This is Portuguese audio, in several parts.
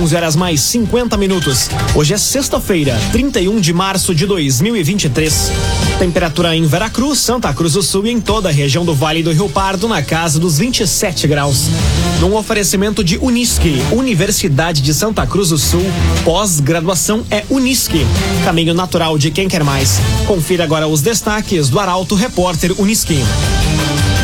11 horas mais 50 minutos. Hoje é sexta-feira, 31 de março de 2023. Temperatura em Veracruz, Santa Cruz do Sul e em toda a região do Vale do Rio Pardo na casa dos 27 graus. Num oferecimento de Unisque, Universidade de Santa Cruz do Sul, pós-graduação é Unisque. Caminho natural de quem quer mais. Confira agora os destaques do Arauto Repórter Unisque.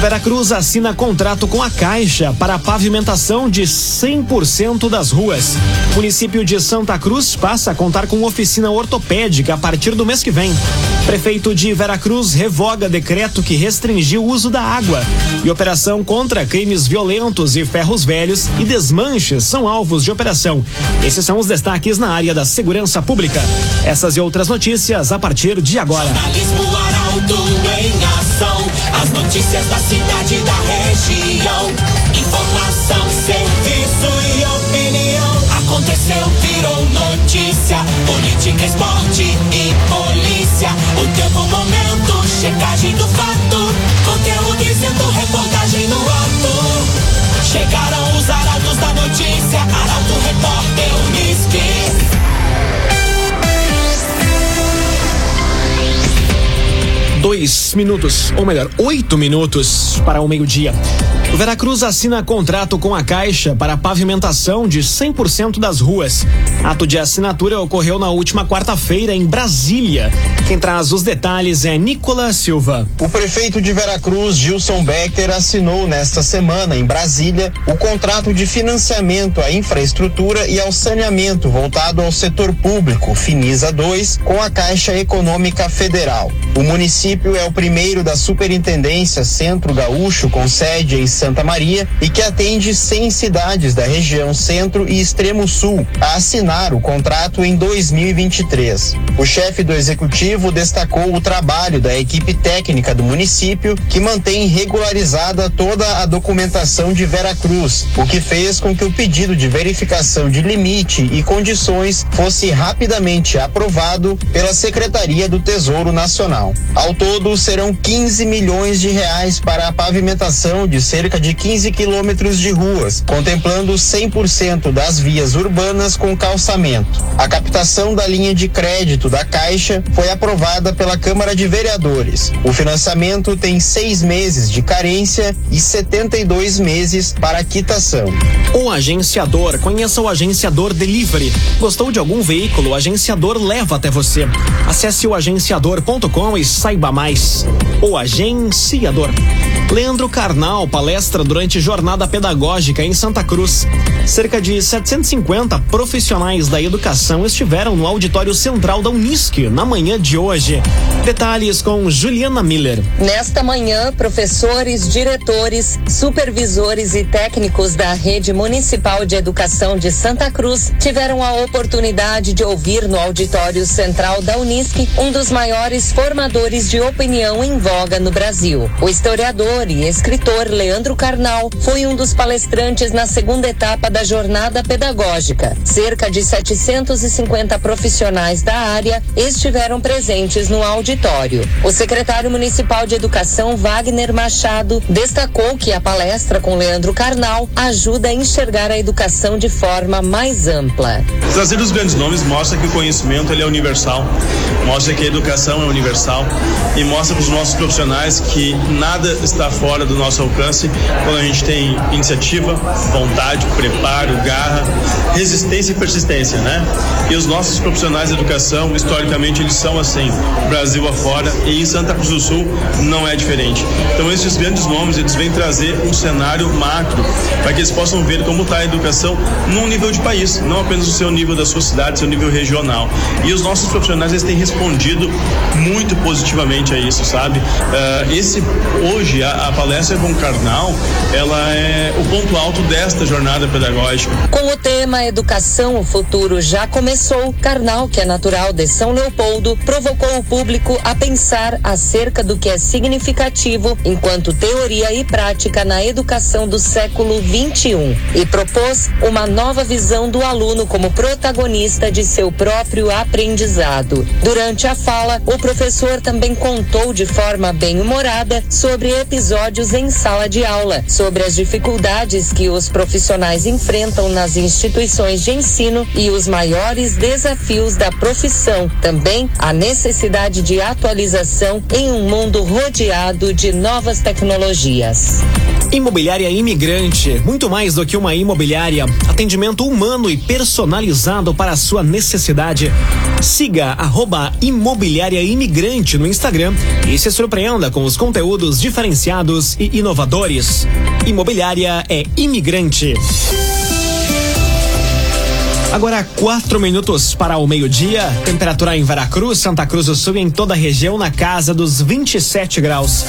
Veracruz assina contrato com a Caixa para a pavimentação de 100% das ruas. Município de Santa Cruz passa a contar com oficina ortopédica a partir do mês que vem. Prefeito de Veracruz revoga decreto que restringiu o uso da água. E operação contra crimes violentos e ferros velhos e desmanches são alvos de operação. Esses são os destaques na área da segurança pública. Essas e outras notícias a partir de agora. As notícias da cidade da região. Informação, serviço e opinião. Aconteceu, virou notícia. Política, esporte e polícia. O tempo, momento, checagem do fato. Conteúdo dizendo, reportagem no ato. Chegaram os arautos da notícia. Arauto, repórter, Dois minutos, ou melhor, oito minutos para o meio-dia. O Veracruz assina contrato com a Caixa para pavimentação de 100% das ruas. Ato de assinatura ocorreu na última quarta-feira em Brasília. Quem traz os detalhes é Nicolas Silva. O prefeito de Veracruz, Gilson Becker, assinou nesta semana, em Brasília, o contrato de financiamento à infraestrutura e ao saneamento voltado ao setor público, Finisa 2, com a Caixa Econômica Federal. O município é o primeiro da Superintendência Centro Gaúcho, com sede em Santa Maria, e que atende 100 cidades da região Centro e Extremo Sul a assinar o contrato em 2023. O chefe do executivo destacou o trabalho da equipe técnica do município, que mantém regularizada toda a documentação de Veracruz, o que fez com que o pedido de verificação de limite e condições fosse rapidamente aprovado pela Secretaria do Tesouro Nacional. Ao todo, serão 15 milhões de reais para a pavimentação de cerca de 15 quilômetros de ruas, contemplando 100% das vias urbanas com calçamento. A captação da linha de crédito da Caixa foi aprovada pela Câmara de Vereadores. O financiamento tem seis meses de carência e 72 meses para quitação. O agenciador. Conheça o agenciador Delivery. Gostou de algum veículo? O agenciador leva até você. Acesse o agenciador.com e saiba mais. O agenciador. Leandro Carnal palestra durante jornada pedagógica em Santa Cruz. Cerca de 750 profissionais da educação estiveram no auditório central da Unisque na manhã de hoje. Detalhes com Juliana Miller. Nesta manhã, professores, diretores, supervisores e técnicos da Rede Municipal de Educação de Santa Cruz tiveram a oportunidade de ouvir no auditório central da Unisque um dos maiores formadores de opinião em voga no Brasil. O historiador e escritor Leandro Carnal foi um dos palestrantes na segunda etapa da jornada pedagógica. Cerca de 750 profissionais da área estiveram presentes no auditório. O secretário municipal de Educação, Wagner Machado, destacou que a palestra com Leandro Carnal ajuda a enxergar a educação de forma mais ampla. Trazer os grandes nomes mostra que o conhecimento ele é universal, mostra que a educação é universal e mostra para os nossos profissionais que nada está fora do nosso alcance quando a gente tem iniciativa, vontade, preparo, garra, resistência e persistência, né? E os nossos profissionais de educação, historicamente, eles são assim, Brasil afora e em Santa Cruz do Sul não é diferente. Então esses grandes nomes, eles vêm trazer um cenário macro para que eles possam ver como está a educação num nível de país, não apenas o seu nível da sua cidade, seu nível regional. E os nossos profissionais eles têm respondido muito positivamente a isso, sabe? Uh, esse hoje a, a palestra com Carnal, ela é o ponto alto desta jornada pedagógica. Com o tema Educação, o futuro já começou, Carnal, que é natural de São Leopoldo, provocou o público a pensar acerca do que é significativo enquanto teoria e prática na educação do século 21 e propôs uma nova visão do aluno como protagonista de seu próprio aprendizado. Durante a fala, o professor também contou de forma bem humorada sobre episódios episódios em sala de aula sobre as dificuldades que os profissionais enfrentam nas instituições de ensino e os maiores desafios da profissão. Também a necessidade de atualização em um mundo rodeado de novas tecnologias. Imobiliária Imigrante, muito mais do que uma imobiliária, atendimento humano e personalizado para a sua necessidade. Siga arroba Imobiliária Imigrante no Instagram e se surpreenda com os conteúdos diferenciados e inovadores. Imobiliária é imigrante. Agora, quatro minutos para o meio-dia. Temperatura em Veracruz, Santa Cruz do Sul e em toda a região na casa dos 27 graus.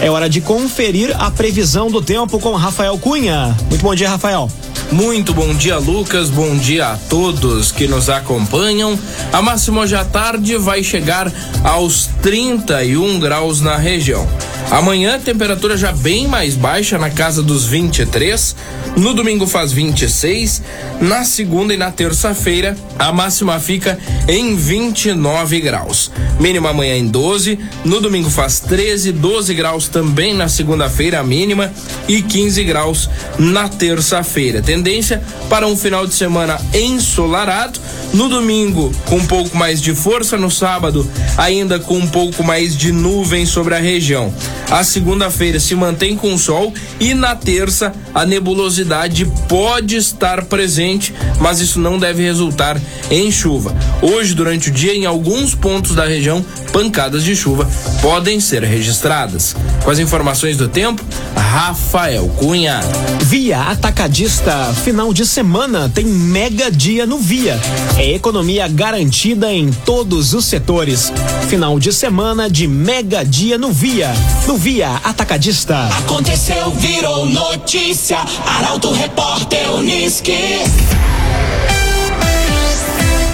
É hora de conferir a previsão do tempo com Rafael Cunha. Muito bom dia, Rafael. Muito bom dia, Lucas. Bom dia a todos que nos acompanham. A máxima hoje à tarde vai chegar aos 31 graus na região. Amanhã, temperatura já bem mais baixa, na casa dos 23. No domingo faz 26. Na segunda e na terça-feira, a máxima fica em 29 graus. Mínima amanhã em 12. No domingo faz 13, 12 graus também na segunda-feira, a mínima, e 15 graus na terça-feira. Tendência para um final de semana ensolarado. No domingo, com um pouco mais de força. No sábado, ainda com um pouco mais de nuvem sobre a região. A segunda-feira se mantém com sol e na terça a nebulosidade pode estar presente, mas isso não deve resultar em chuva. Hoje, durante o dia, em alguns pontos da região, pancadas de chuva podem ser registradas. Com as informações do tempo, Rafael Cunha. Via Atacadista, final de semana tem mega dia no Via. É economia garantida em todos os setores. Final de semana de mega dia no Via. No Via Atacadista. Aconteceu, virou notícia. Arauto Repórter Uniski.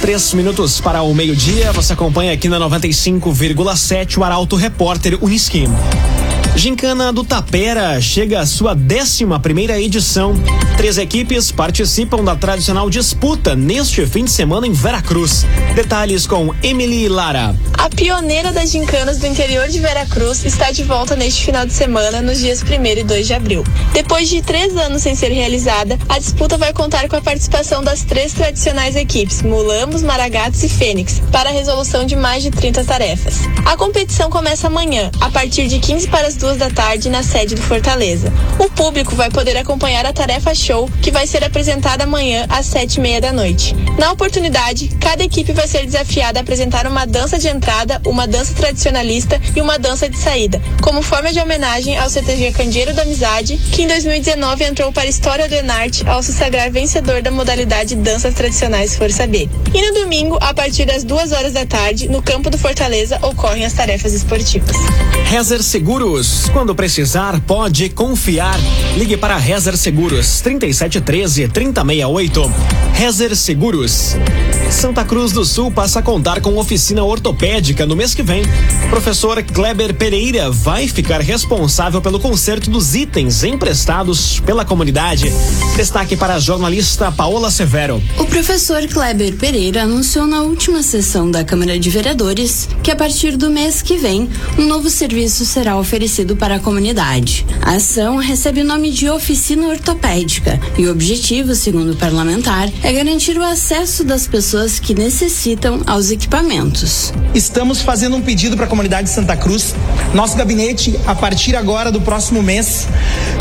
Três minutos para o meio-dia. Você acompanha aqui na 95,7 o Arauto Repórter Unisquim. Gincana do Tapera chega à sua 11 primeira edição. Três equipes participam da tradicional disputa neste fim de semana em Veracruz. Detalhes com Emily Lara. A pioneira das gincanas do interior de Veracruz está de volta neste final de semana, nos dias 1 e 2 de abril. Depois de três anos sem ser realizada, a disputa vai contar com a participação das três tradicionais equipes, Mulambos, Maragatos e Fênix, para a resolução de mais de 30 tarefas. A competição começa amanhã, a partir de 15 para as duas da tarde, na sede do Fortaleza. O público vai poder acompanhar a tarefa show, que vai ser apresentada amanhã às sete e meia da noite. Na oportunidade, cada equipe vai ser desafiada a apresentar uma dança de entrada, uma dança tradicionalista e uma dança de saída, como forma de homenagem ao CTG Candeeiro da Amizade, que em 2019 entrou para a história do Enarte ao se sagrar vencedor da modalidade Danças Tradicionais Força B. E no domingo, a partir das duas horas da tarde, no campo do Fortaleza, ocorrem as tarefas esportivas. Rezer Seguros. Quando precisar, pode confiar. Ligue para Rezer Seguros 3713 3068. Rezer Seguros. Santa Cruz do Sul passa a contar com oficina ortopédica no mês que vem. Professor Kleber Pereira vai ficar responsável pelo conserto dos itens emprestados pela comunidade. Destaque para a jornalista Paola Severo. O professor Kleber Pereira anunciou na última sessão da Câmara de Vereadores que a partir do mês que vem, um novo serviço será oferecido para a comunidade. A ação recebe o nome de Oficina Ortopédica e o objetivo, segundo o parlamentar, é garantir o acesso das pessoas que necessitam aos equipamentos. Estamos fazendo um pedido para a comunidade de Santa Cruz. Nosso gabinete, a partir agora do próximo mês,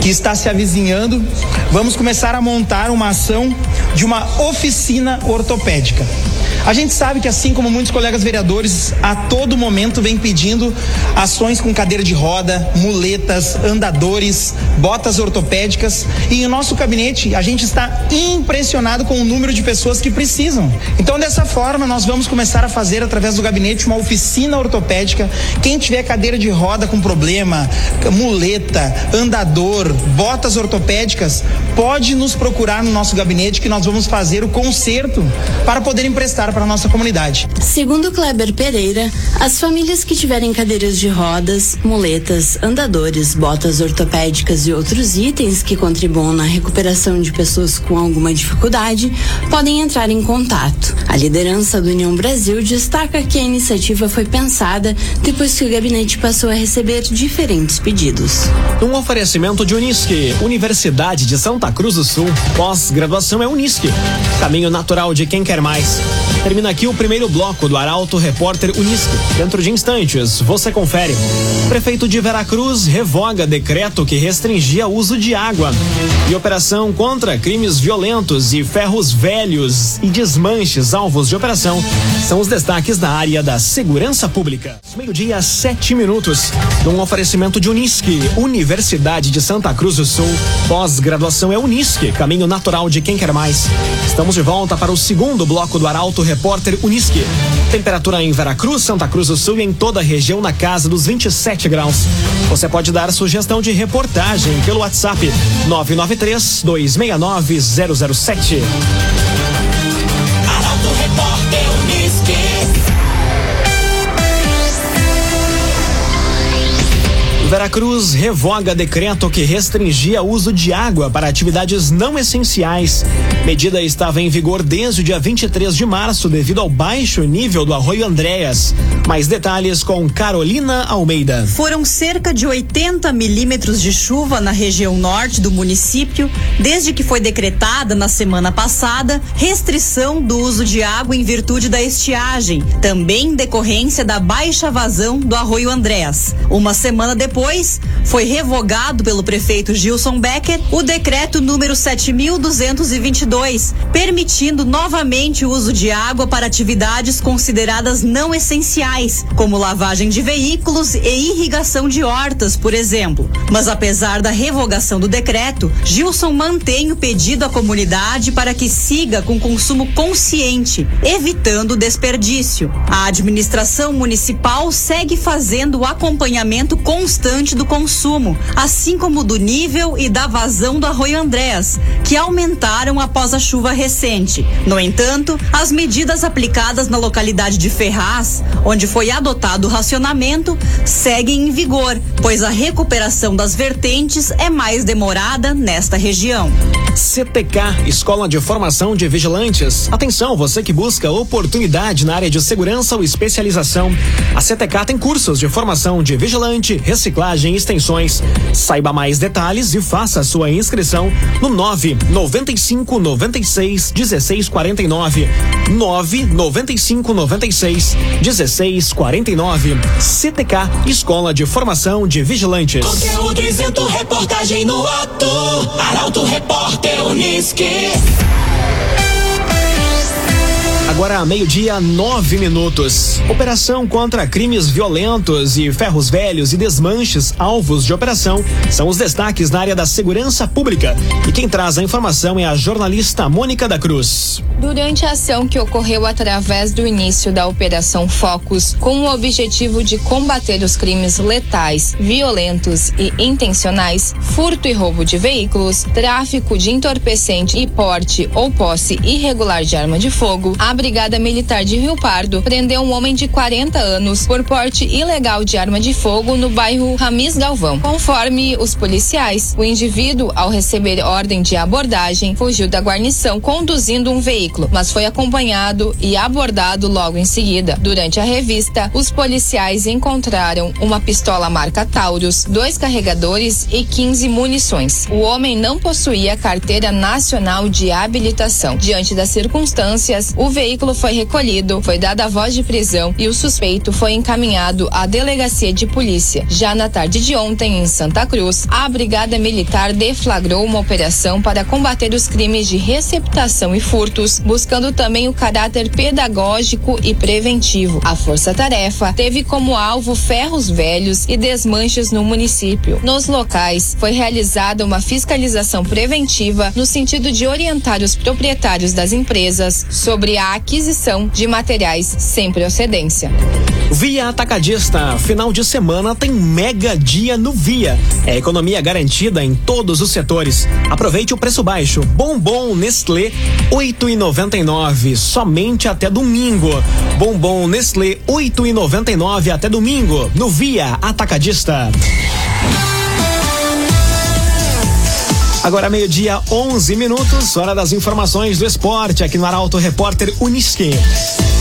que está se avizinhando, vamos começar a montar uma ação de uma oficina ortopédica. A gente sabe que, assim como muitos colegas vereadores, a todo momento vem pedindo ações com cadeira de roda, muletas, andadores, botas ortopédicas. E em nosso gabinete, a gente está impressionado com o número de pessoas que precisam. Então, dessa forma, nós vamos começar a fazer, através do gabinete, uma oficina ortopédica. Quem tiver cadeira de roda com problema, muleta, andador, botas ortopédicas, pode nos procurar no nosso gabinete que nós vamos fazer o conserto para poder emprestar para a nossa comunidade. Segundo Kleber Pereira, as famílias que tiverem cadeiras de rodas, muletas, andadores, botas ortopédicas e outros itens que contribuam na recuperação de pessoas com alguma dificuldade podem entrar em contato. A liderança do União Brasil destaca que a iniciativa foi pensada depois que o gabinete passou a receber diferentes pedidos. Um oferecimento de Unisque, Universidade de Santa Cruz do Sul. Pós-graduação é Unisque. Caminho natural de quem quer mais. Termina aqui o primeiro bloco do Arauto Repórter Unisque. Dentro de instantes, você confere. Prefeito de Veracruz revoga decreto que restringia o uso de água. E operação contra crimes violentos e ferros velhos e desmanches alvos de operação são os destaques da área da segurança pública. Meio-dia, sete minutos. Num oferecimento de Unisque, Universidade de Santa Cruz do Sul. Pós-graduação é Unisque, caminho natural de quem quer mais. Estamos de volta para o segundo bloco do Arauto Repórter Unisque. Temperatura em Veracruz, Santa Cruz do Sul e em toda a região na casa dos 27 graus. Você pode dar sugestão de reportagem pelo WhatsApp 993 269 007. Veracruz revoga decreto que restringia o uso de água para atividades não essenciais. Medida estava em vigor desde o dia 23 de março devido ao baixo nível do Arroio Andréas. Mais detalhes com Carolina Almeida. Foram cerca de 80 milímetros de chuva na região norte do município, desde que foi decretada na semana passada restrição do uso de água em virtude da estiagem, também decorrência da baixa vazão do Arroio Andréas. Uma semana depois, foi revogado pelo prefeito Gilson Becker o decreto número 7222, permitindo novamente o uso de água para atividades consideradas não essenciais, como lavagem de veículos e irrigação de hortas, por exemplo. Mas apesar da revogação do decreto, Gilson mantém o pedido à comunidade para que siga com consumo consciente, evitando desperdício. A administração municipal segue fazendo o acompanhamento constante do consumo, assim como do nível e da vazão do Arroio Andrés, que aumentaram após a chuva recente. No entanto, as medidas aplicadas na localidade de Ferraz, onde foi adotado o racionamento, seguem em vigor, pois a recuperação das vertentes é mais demorada nesta região. CTK, Escola de Formação de Vigilantes. Atenção, você que busca oportunidade na área de segurança ou especialização. A CTK tem cursos de formação de vigilante, reciclagem e extensões. Saiba mais detalhes e faça sua inscrição no 9 95 96 16 49. 9 95 96 16 49. CTK, Escola de Formação de Vigilantes. Conteúdo isento, reportagem no ato. Arauto Repórter Unisque. Agora, meio-dia, nove minutos. Operação contra crimes violentos e ferros velhos e desmanches, alvos de operação, são os destaques na área da segurança pública. E quem traz a informação é a jornalista Mônica da Cruz. Durante a ação que ocorreu através do início da Operação Focus, com o objetivo de combater os crimes letais, violentos e intencionais, furto e roubo de veículos, tráfico de entorpecente e porte ou posse irregular de arma de fogo, a Brigada Militar de Rio Pardo prendeu um homem de 40 anos por porte ilegal de arma de fogo no bairro Ramis Galvão. Conforme os policiais, o indivíduo, ao receber ordem de abordagem, fugiu da guarnição conduzindo um veículo, mas foi acompanhado e abordado logo em seguida. Durante a revista, os policiais encontraram uma pistola marca Taurus, dois carregadores e 15 munições. O homem não possuía carteira nacional de habilitação. Diante das circunstâncias, o veículo foi recolhido, foi dada a voz de prisão e o suspeito foi encaminhado à delegacia de polícia. Já na tarde de ontem, em Santa Cruz, a Brigada Militar deflagrou uma operação para combater os crimes de receptação e furtos, buscando também o caráter pedagógico e preventivo. A força-tarefa teve como alvo ferros velhos e desmanches no município. Nos locais, foi realizada uma fiscalização preventiva no sentido de orientar os proprietários das empresas sobre a aquisição de materiais sem procedência. Via Atacadista, final de semana tem mega dia no Via. É economia garantida em todos os setores. Aproveite o preço baixo. Bombom Nestlé 8,99 somente até domingo. Bombom Nestlé 8,99 até domingo no Via Atacadista. Agora meio-dia, 11 minutos, hora das informações do esporte aqui no Arauto Repórter Unisque.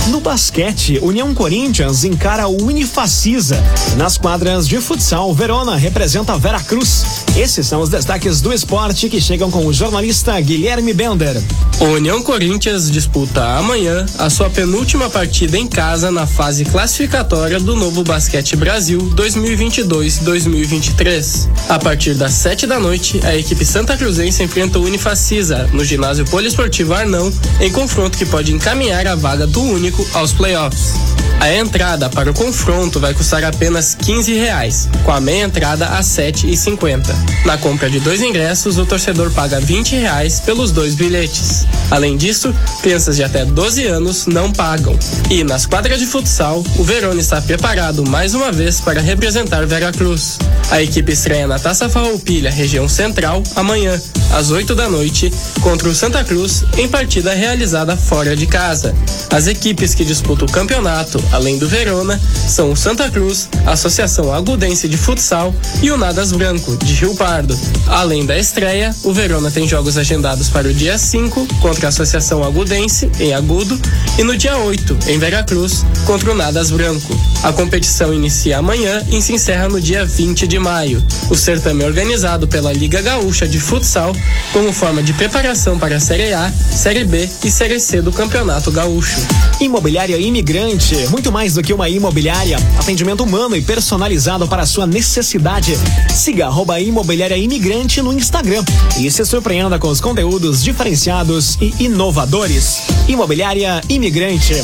No basquete, União Corinthians encara o Unifacisa. Nas quadras de futsal, Verona representa Vera Cruz. Esses são os destaques do esporte que chegam com o jornalista Guilherme Bender. O União Corinthians disputa amanhã a sua penúltima partida em casa na fase classificatória do Novo Basquete Brasil 2022-2023. A partir das 7 da noite, a equipe Santa Cruzense enfrenta o Unifacisa no ginásio poliesportivo Arnão, em confronto que pode encaminhar a vaga do único aos playoffs. A entrada para o confronto vai custar apenas 15 reais, com a meia entrada a 7,50. Na compra de dois ingressos, o torcedor paga 20 reais pelos dois bilhetes. Além disso, crianças de até 12 anos não pagam. E nas quadras de futsal, o Verona está preparado mais uma vez para representar Veracruz. A equipe estreia na Taça Farroupilha, região central, amanhã, às 8 da noite, contra o Santa Cruz, em partida realizada fora de casa. As equipes que disputam o campeonato, além do Verona, são o Santa Cruz, a Associação Agudense de Futsal e o Nadas Branco, de Rio Pardo. Além da estreia, o Verona tem jogos agendados para o dia 5 contra a Associação Agudense, em Agudo, e no dia 8, em Veracruz, contra o Nadas Branco. A competição inicia amanhã e se encerra no dia 20 de maio. O certame é organizado pela Liga Gaúcha de Futsal como forma de preparação para a Série A, Série B e Série C do Campeonato Gaúcho. Imobiliária Imigrante, muito mais do que uma imobiliária, atendimento humano e personalizado para a sua necessidade. Siga arroba Imobiliária Imigrante no Instagram e se surpreenda com os conteúdos diferenciados e inovadores. Imobiliária Imigrante.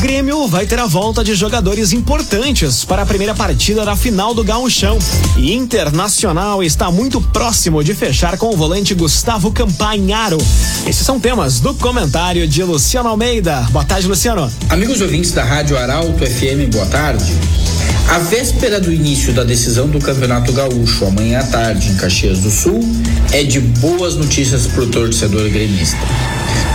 Grêmio vai ter a volta de jogadores importantes para a primeira partida da final do Gauchão. E Internacional está muito próximo de fechar com o volante Gustavo Campanharo. Esses são temas do comentário de Luciano Almeida. Boa tarde, Luciano. Amigos ouvintes da Rádio Arauto FM, boa tarde. A véspera do início da decisão do Campeonato Gaúcho, amanhã à tarde, em Caxias do Sul, é de boas notícias para o torcedor gremista.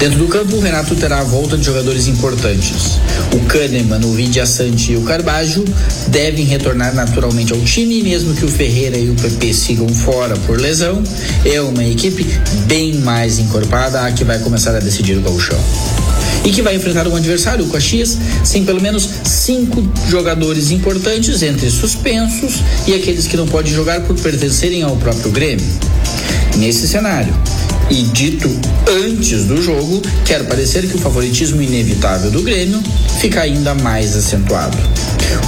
Dentro do campo, o Renato terá a volta de jogadores importantes. O Kahneman, o Vidia Sante e o Carbajo devem retornar naturalmente ao time, mesmo que o Ferreira e o PP sigam fora por lesão. É uma equipe bem mais encorpada a que vai começar a decidir o gauchão e que vai enfrentar um adversário, o Caxias, sem pelo menos cinco jogadores importantes entre suspensos e aqueles que não podem jogar por pertencerem ao próprio Grêmio. Nesse cenário, e dito antes do jogo, quer parecer que o favoritismo inevitável do Grêmio fica ainda mais acentuado.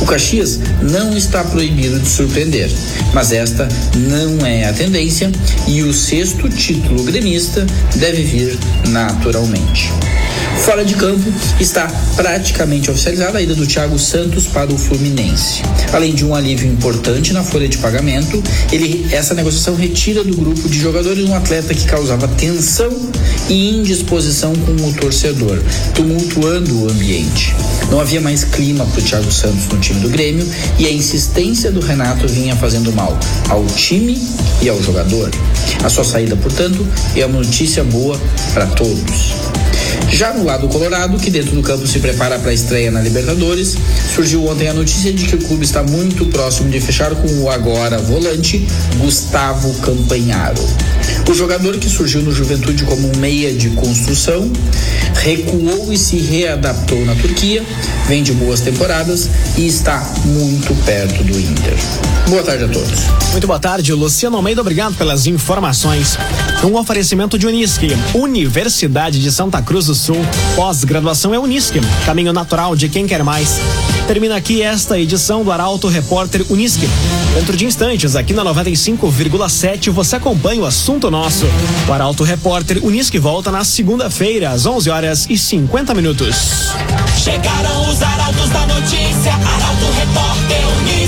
O Caxias não está proibido de surpreender, mas esta não é a tendência e o sexto título gremista deve vir naturalmente. Fora de campo, está praticamente oficializada a ida do Thiago Santos para o Fluminense. Além de um alívio importante na folha de pagamento, ele, essa negociação retira do grupo de jogadores um atleta que causava tensão e indisposição com o torcedor, tumultuando o ambiente. Não havia mais clima para o Thiago Santos no time do Grêmio e a insistência do Renato vinha fazendo mal ao time e ao jogador. A sua saída, portanto, é uma notícia boa para todos. Já no lado colorado, que dentro do campo se prepara para a estreia na Libertadores, surgiu ontem a notícia de que o clube está muito próximo de fechar com o agora volante Gustavo Campanharo. O jogador que surgiu no Juventude como um meia de construção, recuou e se readaptou na Turquia, vem de boas temporadas e está muito perto do Inter. Boa tarde a todos. Muito boa tarde, Luciano Almeida, obrigado pelas informações. Um oferecimento de Unisque, Universidade de Santa Cruz do Sul. Pós-graduação é Unisque, caminho natural de quem quer mais. Termina aqui esta edição do Arauto Repórter Unisque. Dentro de instantes, aqui na 95,7, você acompanha o assunto nosso. O Arauto Repórter Unisque volta na segunda-feira, às 11 horas horas e 50 minutos. Chegaram os arautos da notícia, Arauto Repórter Unido.